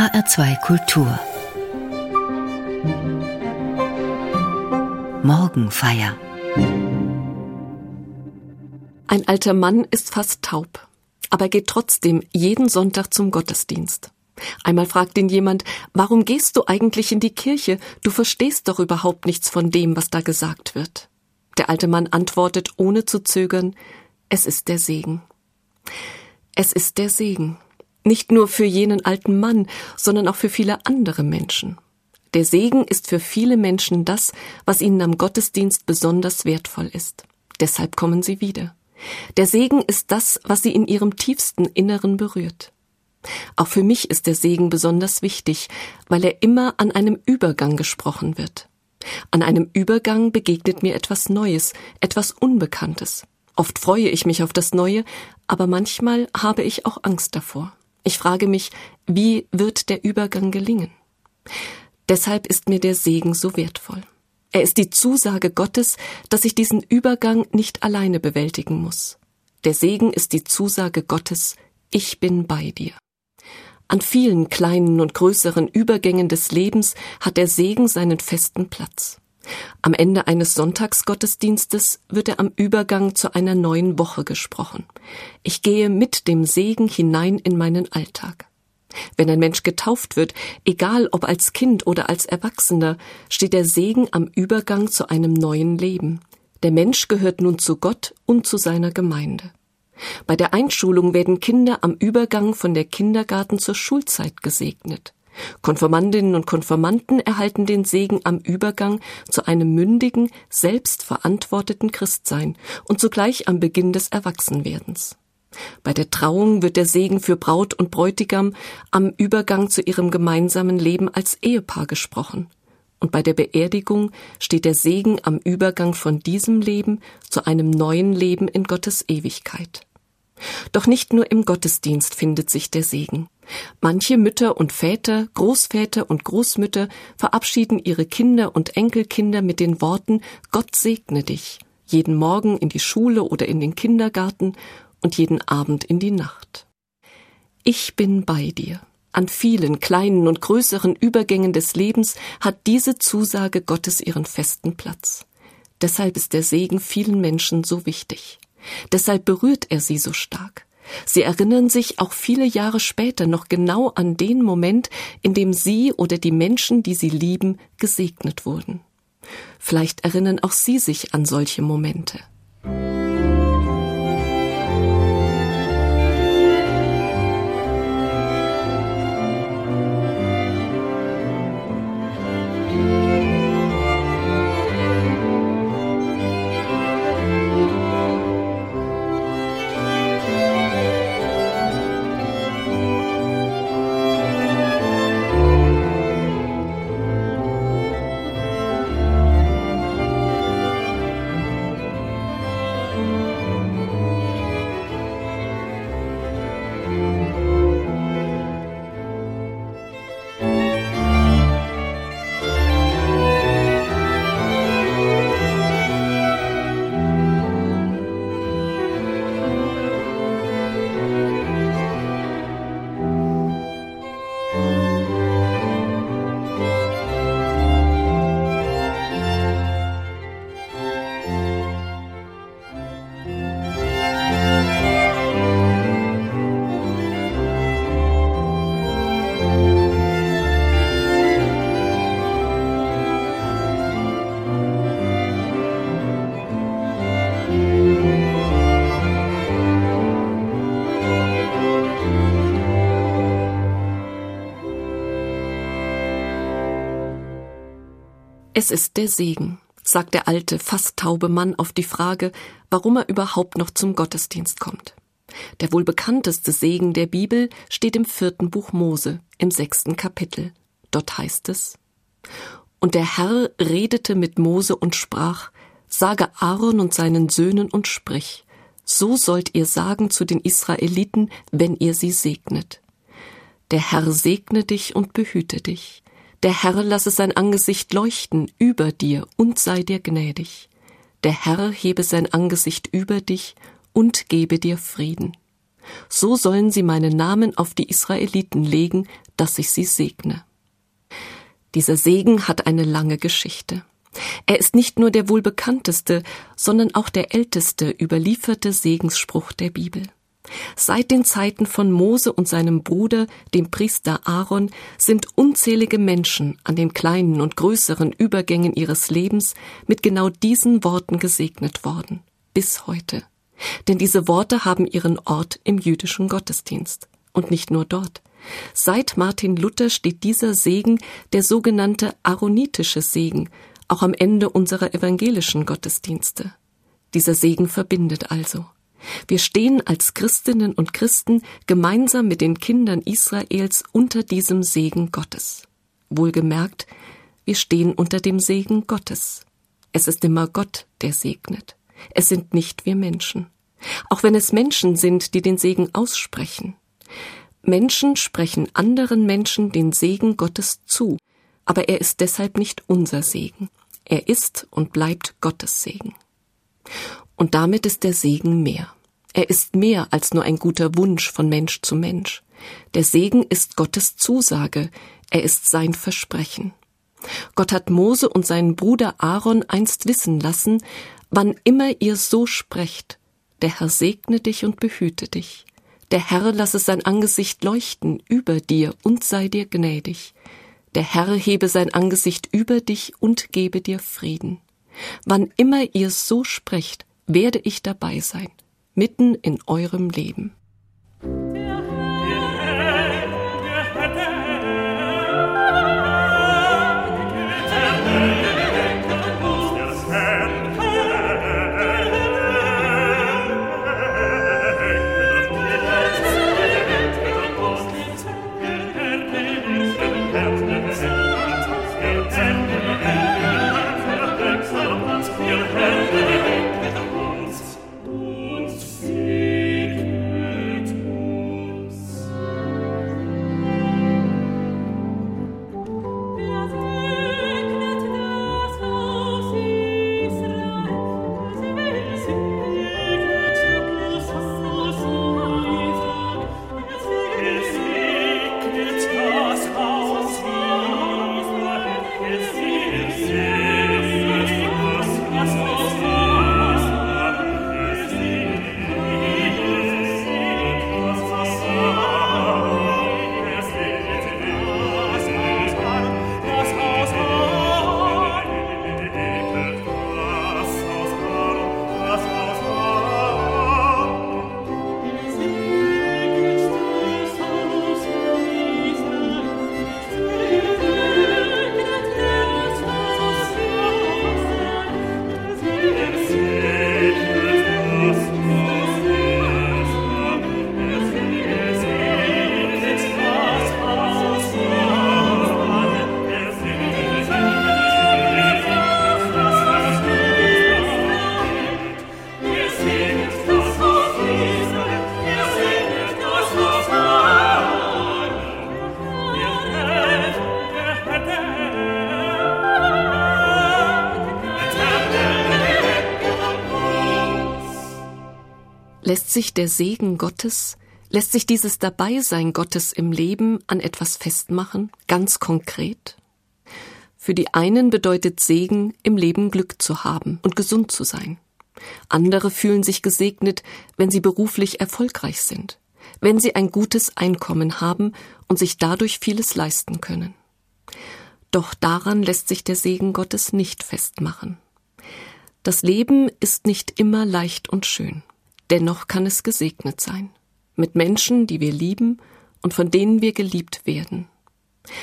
HR2 Kultur Morgenfeier Ein alter Mann ist fast taub, aber geht trotzdem jeden Sonntag zum Gottesdienst. Einmal fragt ihn jemand, warum gehst du eigentlich in die Kirche? Du verstehst doch überhaupt nichts von dem, was da gesagt wird. Der alte Mann antwortet ohne zu zögern, es ist der Segen. Es ist der Segen. Nicht nur für jenen alten Mann, sondern auch für viele andere Menschen. Der Segen ist für viele Menschen das, was ihnen am Gottesdienst besonders wertvoll ist. Deshalb kommen sie wieder. Der Segen ist das, was sie in ihrem tiefsten Inneren berührt. Auch für mich ist der Segen besonders wichtig, weil er immer an einem Übergang gesprochen wird. An einem Übergang begegnet mir etwas Neues, etwas Unbekanntes. Oft freue ich mich auf das Neue, aber manchmal habe ich auch Angst davor. Ich frage mich, wie wird der Übergang gelingen? Deshalb ist mir der Segen so wertvoll. Er ist die Zusage Gottes, dass ich diesen Übergang nicht alleine bewältigen muss. Der Segen ist die Zusage Gottes, ich bin bei dir. An vielen kleinen und größeren Übergängen des Lebens hat der Segen seinen festen Platz. Am Ende eines Sonntagsgottesdienstes wird er am Übergang zu einer neuen Woche gesprochen. Ich gehe mit dem Segen hinein in meinen Alltag. Wenn ein Mensch getauft wird, egal ob als Kind oder als Erwachsener, steht der Segen am Übergang zu einem neuen Leben. Der Mensch gehört nun zu Gott und zu seiner Gemeinde. Bei der Einschulung werden Kinder am Übergang von der Kindergarten zur Schulzeit gesegnet. Konformandinnen und Konformanten erhalten den Segen am Übergang zu einem mündigen, selbstverantworteten Christsein und zugleich am Beginn des Erwachsenwerdens. Bei der Trauung wird der Segen für Braut und Bräutigam am Übergang zu ihrem gemeinsamen Leben als Ehepaar gesprochen. Und bei der Beerdigung steht der Segen am Übergang von diesem Leben zu einem neuen Leben in Gottes Ewigkeit. Doch nicht nur im Gottesdienst findet sich der Segen. Manche Mütter und Väter, Großväter und Großmütter verabschieden ihre Kinder und Enkelkinder mit den Worten Gott segne dich, jeden Morgen in die Schule oder in den Kindergarten und jeden Abend in die Nacht. Ich bin bei dir. An vielen kleinen und größeren Übergängen des Lebens hat diese Zusage Gottes ihren festen Platz. Deshalb ist der Segen vielen Menschen so wichtig. Deshalb berührt er sie so stark. Sie erinnern sich auch viele Jahre später noch genau an den Moment, in dem sie oder die Menschen, die sie lieben, gesegnet wurden. Vielleicht erinnern auch Sie sich an solche Momente. Es ist der Segen, sagt der alte, fast taube Mann auf die Frage, warum er überhaupt noch zum Gottesdienst kommt. Der wohl bekannteste Segen der Bibel steht im vierten Buch Mose, im sechsten Kapitel. Dort heißt es, Und der Herr redete mit Mose und sprach, Sage Aaron und seinen Söhnen und sprich, so sollt ihr sagen zu den Israeliten, wenn ihr sie segnet. Der Herr segne dich und behüte dich. Der Herr lasse sein Angesicht leuchten über dir und sei dir gnädig. Der Herr hebe sein Angesicht über dich und gebe dir Frieden. So sollen sie meinen Namen auf die Israeliten legen, dass ich sie segne. Dieser Segen hat eine lange Geschichte. Er ist nicht nur der wohl bekannteste, sondern auch der älteste überlieferte Segensspruch der Bibel. Seit den Zeiten von Mose und seinem Bruder, dem Priester Aaron, sind unzählige Menschen an den kleinen und größeren Übergängen ihres Lebens mit genau diesen Worten gesegnet worden. Bis heute. Denn diese Worte haben ihren Ort im jüdischen Gottesdienst. Und nicht nur dort. Seit Martin Luther steht dieser Segen, der sogenannte aaronitische Segen, auch am Ende unserer evangelischen Gottesdienste. Dieser Segen verbindet also. Wir stehen als Christinnen und Christen gemeinsam mit den Kindern Israels unter diesem Segen Gottes. Wohlgemerkt, wir stehen unter dem Segen Gottes. Es ist immer Gott, der segnet. Es sind nicht wir Menschen. Auch wenn es Menschen sind, die den Segen aussprechen. Menschen sprechen anderen Menschen den Segen Gottes zu, aber er ist deshalb nicht unser Segen. Er ist und bleibt Gottes Segen. Und damit ist der Segen mehr. Er ist mehr als nur ein guter Wunsch von Mensch zu Mensch. Der Segen ist Gottes Zusage, er ist sein Versprechen. Gott hat Mose und seinen Bruder Aaron einst wissen lassen, wann immer ihr so sprecht, der Herr segne dich und behüte dich. Der Herr lasse sein Angesicht leuchten über dir und sei dir gnädig. Der Herr hebe sein Angesicht über dich und gebe dir Frieden. Wann immer ihr so sprecht, werde ich dabei sein, mitten in eurem Leben. Lässt sich der Segen Gottes, lässt sich dieses Dabeisein Gottes im Leben an etwas festmachen, ganz konkret? Für die einen bedeutet Segen, im Leben Glück zu haben und gesund zu sein. Andere fühlen sich gesegnet, wenn sie beruflich erfolgreich sind, wenn sie ein gutes Einkommen haben und sich dadurch vieles leisten können. Doch daran lässt sich der Segen Gottes nicht festmachen. Das Leben ist nicht immer leicht und schön. Dennoch kann es gesegnet sein. Mit Menschen, die wir lieben und von denen wir geliebt werden.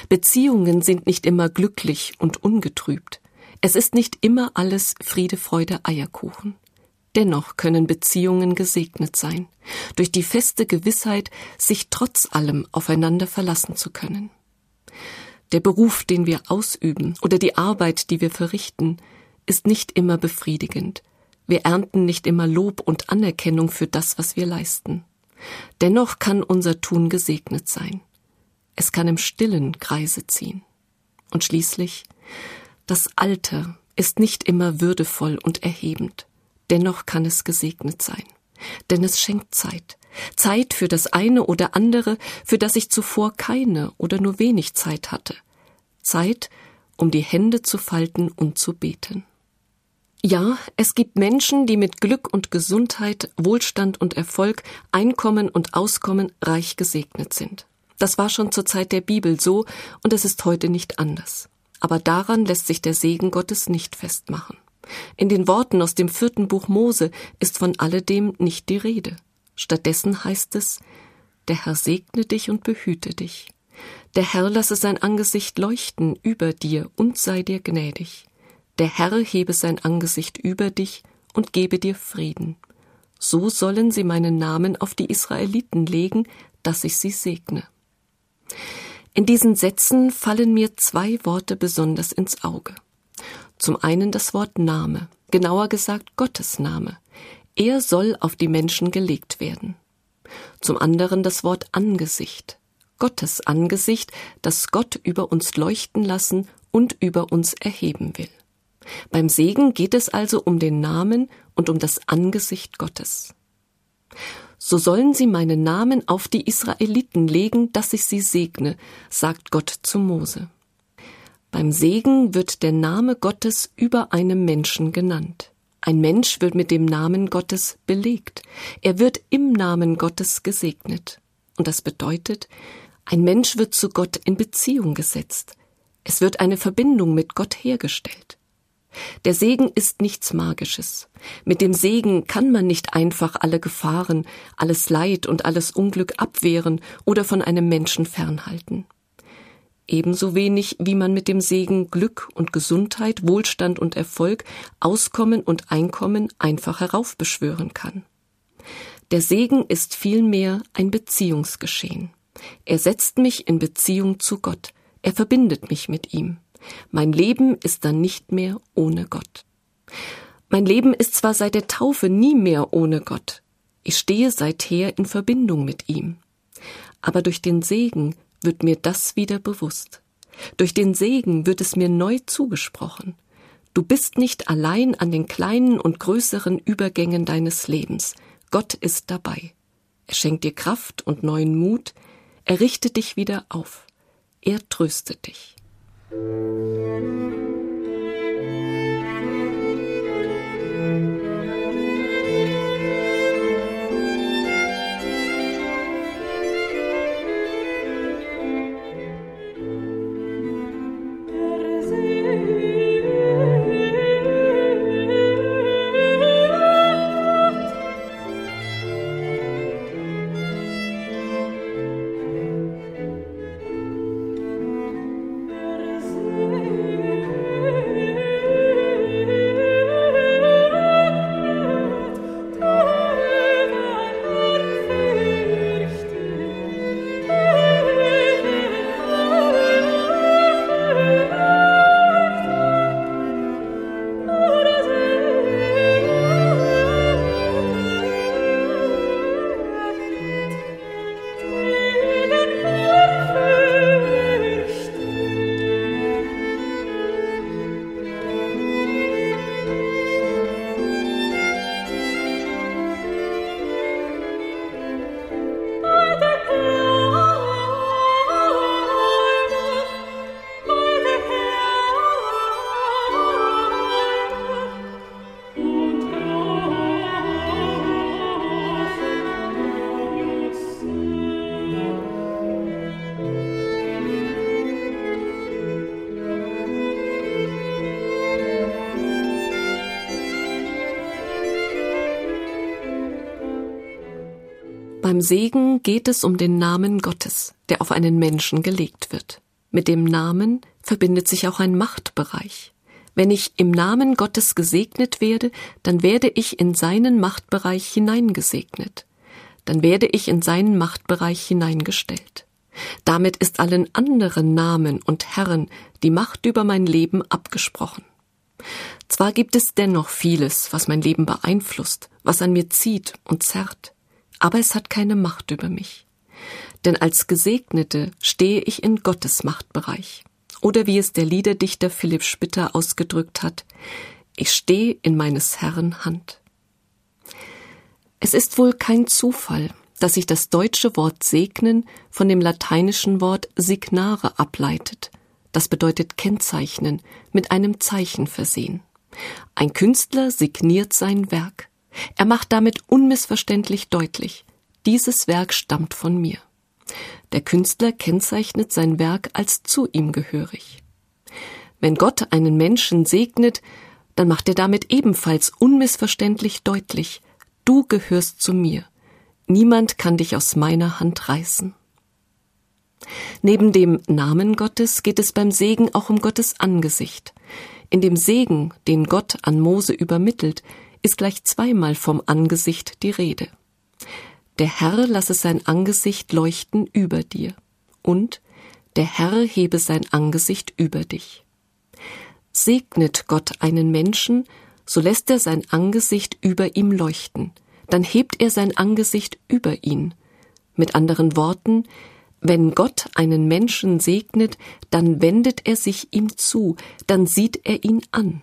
Beziehungen sind nicht immer glücklich und ungetrübt. Es ist nicht immer alles Friede, Freude, Eierkuchen. Dennoch können Beziehungen gesegnet sein, durch die feste Gewissheit, sich trotz allem aufeinander verlassen zu können. Der Beruf, den wir ausüben oder die Arbeit, die wir verrichten, ist nicht immer befriedigend, wir ernten nicht immer Lob und Anerkennung für das, was wir leisten. Dennoch kann unser Tun gesegnet sein. Es kann im stillen Kreise ziehen. Und schließlich, das Alter ist nicht immer würdevoll und erhebend. Dennoch kann es gesegnet sein. Denn es schenkt Zeit. Zeit für das eine oder andere, für das ich zuvor keine oder nur wenig Zeit hatte. Zeit, um die Hände zu falten und zu beten. Ja, es gibt Menschen, die mit Glück und Gesundheit, Wohlstand und Erfolg, Einkommen und Auskommen reich gesegnet sind. Das war schon zur Zeit der Bibel so und es ist heute nicht anders. Aber daran lässt sich der Segen Gottes nicht festmachen. In den Worten aus dem vierten Buch Mose ist von alledem nicht die Rede. Stattdessen heißt es, der Herr segne dich und behüte dich. Der Herr lasse sein Angesicht leuchten über dir und sei dir gnädig. Der Herr hebe sein Angesicht über dich und gebe dir Frieden. So sollen sie meinen Namen auf die Israeliten legen, dass ich sie segne. In diesen Sätzen fallen mir zwei Worte besonders ins Auge. Zum einen das Wort Name, genauer gesagt Gottes Name. Er soll auf die Menschen gelegt werden. Zum anderen das Wort Angesicht, Gottes Angesicht, das Gott über uns leuchten lassen und über uns erheben will. Beim Segen geht es also um den Namen und um das Angesicht Gottes. So sollen sie meinen Namen auf die Israeliten legen, dass ich sie segne, sagt Gott zu Mose. Beim Segen wird der Name Gottes über einem Menschen genannt. Ein Mensch wird mit dem Namen Gottes belegt. Er wird im Namen Gottes gesegnet. Und das bedeutet, ein Mensch wird zu Gott in Beziehung gesetzt. Es wird eine Verbindung mit Gott hergestellt. Der Segen ist nichts Magisches. Mit dem Segen kann man nicht einfach alle Gefahren, alles Leid und alles Unglück abwehren oder von einem Menschen fernhalten. Ebenso wenig wie man mit dem Segen Glück und Gesundheit, Wohlstand und Erfolg, Auskommen und Einkommen einfach heraufbeschwören kann. Der Segen ist vielmehr ein Beziehungsgeschehen. Er setzt mich in Beziehung zu Gott, er verbindet mich mit ihm. Mein Leben ist dann nicht mehr ohne Gott. Mein Leben ist zwar seit der Taufe nie mehr ohne Gott, ich stehe seither in Verbindung mit ihm. Aber durch den Segen wird mir das wieder bewusst. Durch den Segen wird es mir neu zugesprochen. Du bist nicht allein an den kleinen und größeren Übergängen deines Lebens. Gott ist dabei. Er schenkt dir Kraft und neuen Mut. Er richtet dich wieder auf. Er tröstet dich. Thank you. Beim Segen geht es um den Namen Gottes, der auf einen Menschen gelegt wird. Mit dem Namen verbindet sich auch ein Machtbereich. Wenn ich im Namen Gottes gesegnet werde, dann werde ich in seinen Machtbereich hineingesegnet. Dann werde ich in seinen Machtbereich hineingestellt. Damit ist allen anderen Namen und Herren die Macht über mein Leben abgesprochen. Zwar gibt es dennoch vieles, was mein Leben beeinflusst, was an mir zieht und zerrt aber es hat keine Macht über mich. Denn als Gesegnete stehe ich in Gottes Machtbereich. Oder wie es der Liederdichter Philipp Spitter ausgedrückt hat, ich stehe in meines Herrn Hand. Es ist wohl kein Zufall, dass sich das deutsche Wort segnen von dem lateinischen Wort signare ableitet. Das bedeutet kennzeichnen, mit einem Zeichen versehen. Ein Künstler signiert sein Werk. Er macht damit unmissverständlich deutlich, dieses Werk stammt von mir. Der Künstler kennzeichnet sein Werk als zu ihm gehörig. Wenn Gott einen Menschen segnet, dann macht er damit ebenfalls unmissverständlich deutlich, du gehörst zu mir. Niemand kann dich aus meiner Hand reißen. Neben dem Namen Gottes geht es beim Segen auch um Gottes Angesicht. In dem Segen, den Gott an Mose übermittelt, ist gleich zweimal vom Angesicht die Rede. Der Herr lasse sein Angesicht leuchten über dir und der Herr hebe sein Angesicht über dich. Segnet Gott einen Menschen, so lässt er sein Angesicht über ihm leuchten, dann hebt er sein Angesicht über ihn. Mit anderen Worten, wenn Gott einen Menschen segnet, dann wendet er sich ihm zu, dann sieht er ihn an.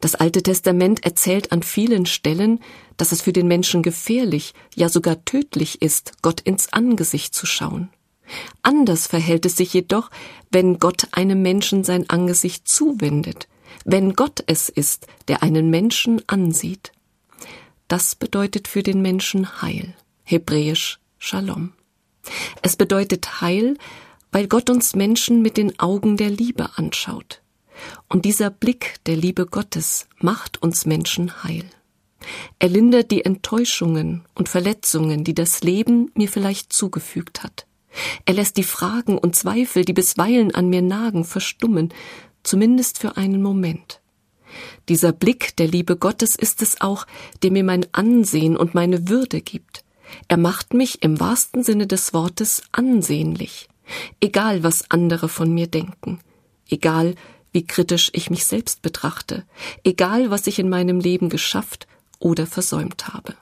Das Alte Testament erzählt an vielen Stellen, dass es für den Menschen gefährlich, ja sogar tödlich ist, Gott ins Angesicht zu schauen. Anders verhält es sich jedoch, wenn Gott einem Menschen sein Angesicht zuwendet, wenn Gott es ist, der einen Menschen ansieht. Das bedeutet für den Menschen Heil, hebräisch Shalom. Es bedeutet Heil, weil Gott uns Menschen mit den Augen der Liebe anschaut. Und dieser Blick der Liebe Gottes macht uns Menschen heil. Er lindert die Enttäuschungen und Verletzungen, die das Leben mir vielleicht zugefügt hat. Er lässt die Fragen und Zweifel, die bisweilen an mir nagen, verstummen, zumindest für einen Moment. Dieser Blick der Liebe Gottes ist es auch, der mir mein Ansehen und meine Würde gibt. Er macht mich im wahrsten Sinne des Wortes ansehnlich, egal was andere von mir denken, egal wie kritisch ich mich selbst betrachte, egal was ich in meinem Leben geschafft oder versäumt habe.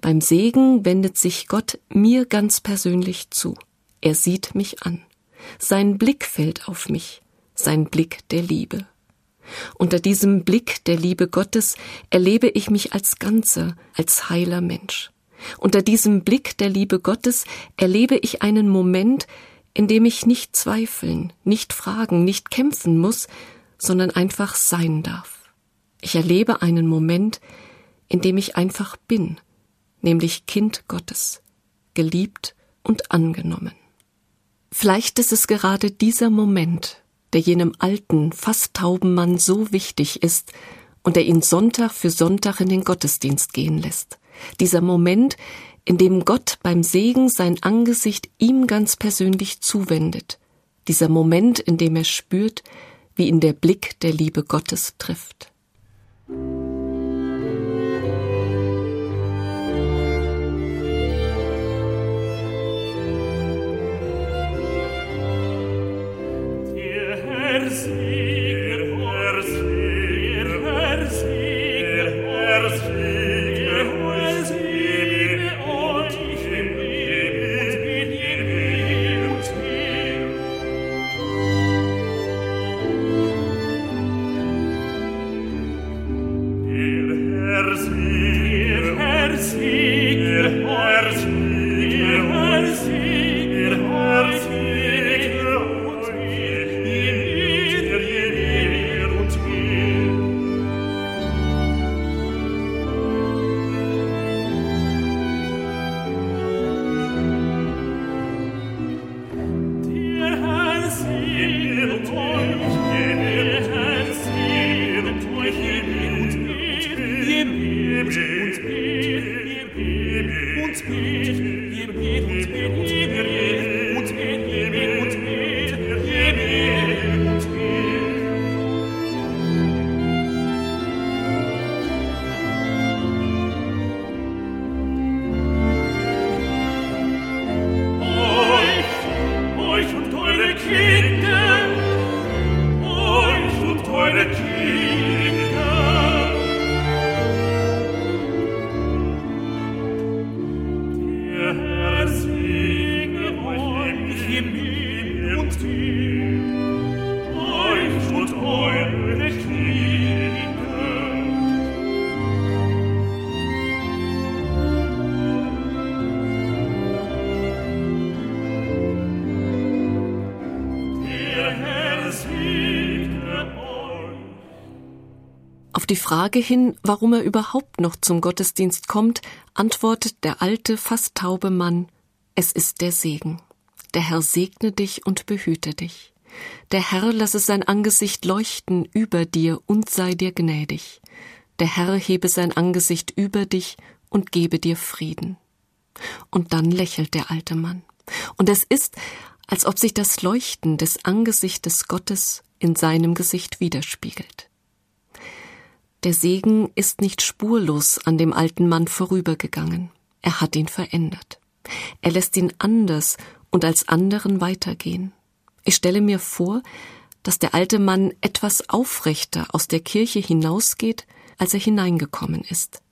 Beim Segen wendet sich Gott mir ganz persönlich zu. Er sieht mich an. Sein Blick fällt auf mich, sein Blick der Liebe. Unter diesem Blick der Liebe Gottes erlebe ich mich als Ganzer, als heiler Mensch. Unter diesem Blick der Liebe Gottes erlebe ich einen Moment, in dem ich nicht zweifeln, nicht fragen, nicht kämpfen muss, sondern einfach sein darf. Ich erlebe einen Moment, in dem ich einfach bin, nämlich Kind Gottes, geliebt und angenommen. Vielleicht ist es gerade dieser Moment, der jenem alten, fast tauben Mann so wichtig ist und der ihn Sonntag für Sonntag in den Gottesdienst gehen lässt. Dieser Moment, in dem Gott beim Segen sein Angesicht ihm ganz persönlich zuwendet. Dieser Moment, in dem er spürt, wie ihn der Blick der Liebe Gottes trifft. er sieg, er sieg, Frage hin, warum er überhaupt noch zum Gottesdienst kommt, antwortet der alte, fast taube Mann, es ist der Segen. Der Herr segne dich und behüte dich. Der Herr lasse sein Angesicht leuchten über dir und sei dir gnädig. Der Herr hebe sein Angesicht über dich und gebe dir Frieden. Und dann lächelt der alte Mann. Und es ist, als ob sich das Leuchten des Angesichtes Gottes in seinem Gesicht widerspiegelt. Der Segen ist nicht spurlos an dem alten Mann vorübergegangen. Er hat ihn verändert. Er lässt ihn anders und als anderen weitergehen. Ich stelle mir vor, dass der alte Mann etwas aufrechter aus der Kirche hinausgeht, als er hineingekommen ist.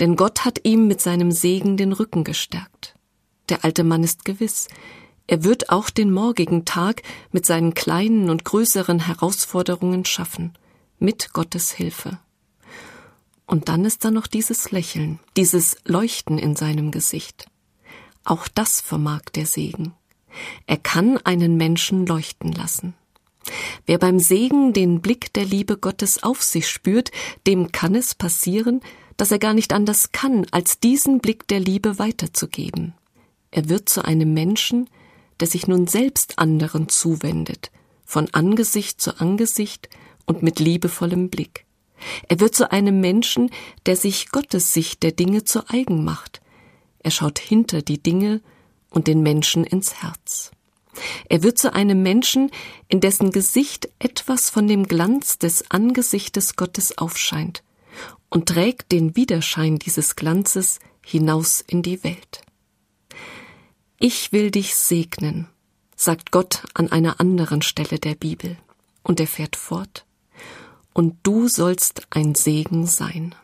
Denn Gott hat ihm mit seinem Segen den Rücken gestärkt. Der alte Mann ist gewiss, er wird auch den morgigen Tag mit seinen kleinen und größeren Herausforderungen schaffen, mit Gottes Hilfe. Und dann ist da noch dieses Lächeln, dieses Leuchten in seinem Gesicht. Auch das vermag der Segen. Er kann einen Menschen leuchten lassen. Wer beim Segen den Blick der Liebe Gottes auf sich spürt, dem kann es passieren, dass er gar nicht anders kann, als diesen Blick der Liebe weiterzugeben. Er wird zu einem Menschen, der sich nun selbst anderen zuwendet, von Angesicht zu Angesicht und mit liebevollem Blick. Er wird zu einem Menschen, der sich Gottes Sicht der Dinge zu eigen macht. Er schaut hinter die Dinge und den Menschen ins Herz. Er wird zu einem Menschen, in dessen Gesicht etwas von dem Glanz des Angesichtes Gottes aufscheint und trägt den Widerschein dieses Glanzes hinaus in die Welt. Ich will dich segnen, sagt Gott an einer anderen Stelle der Bibel, und er fährt fort, und du sollst ein Segen sein.